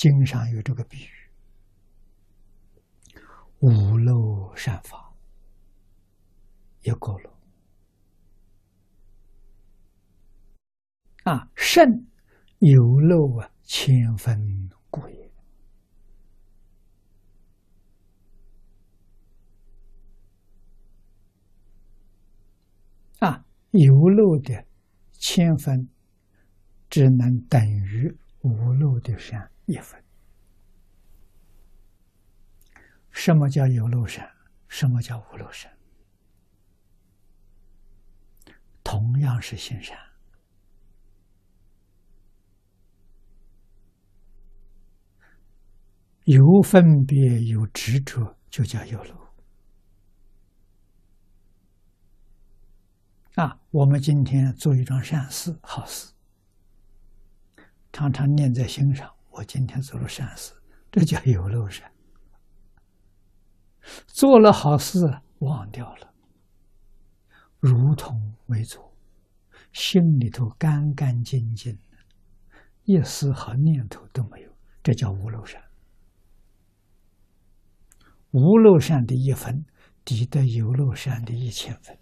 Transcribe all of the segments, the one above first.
经上有这个比喻：五漏善法，一个漏。啊，胜有漏啊，千分故也啊，有漏的千分，只能等于无漏的善一分。什么叫有漏善？什么叫无漏善？同样是行善，有分别有执着，就叫有漏。啊，我们今天做一桩善事、好事，常常念在心上。我今天做了善事，这叫有漏善。做了好事忘掉了，如同没做，心里头干干净净的，一丝好念头都没有，这叫无漏善。无漏善的一分，抵得有漏善的一千分。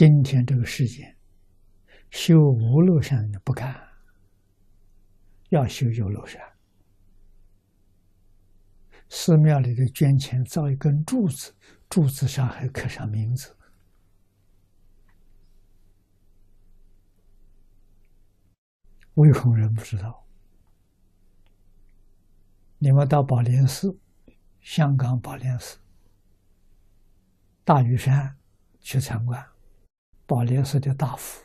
今天这个世界，修无漏善的不干，要修有漏善。寺庙里的捐钱造一根柱子，柱子上还刻上名字。唯恐人不知道。你们到宝莲寺、香港宝莲寺、大屿山去参观。宝莲寺的大佛，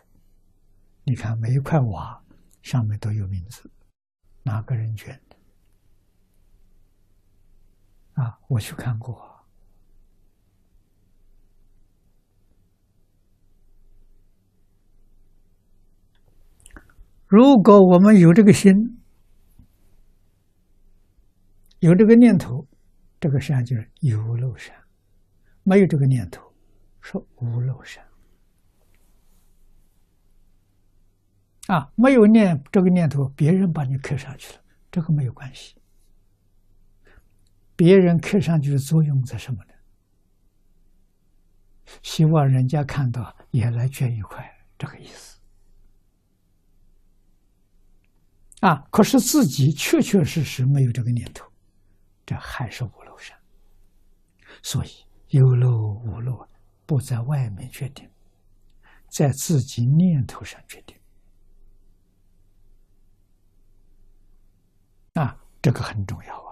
你看每一块瓦上面都有名字，哪个人捐的？啊，我去看过。如果我们有这个心，有这个念头，这个山就是有漏山；没有这个念头，是无漏山。啊，没有念这个念头，别人把你刻上去了，这个没有关系。别人刻上去的作用在什么呢？希望人家看到也来捐一块，这个意思。啊，可是自己确确实实没有这个念头，这还是无漏善。所以有漏无漏，不在外面决定，在自己念头上决定。啊，这个很重要。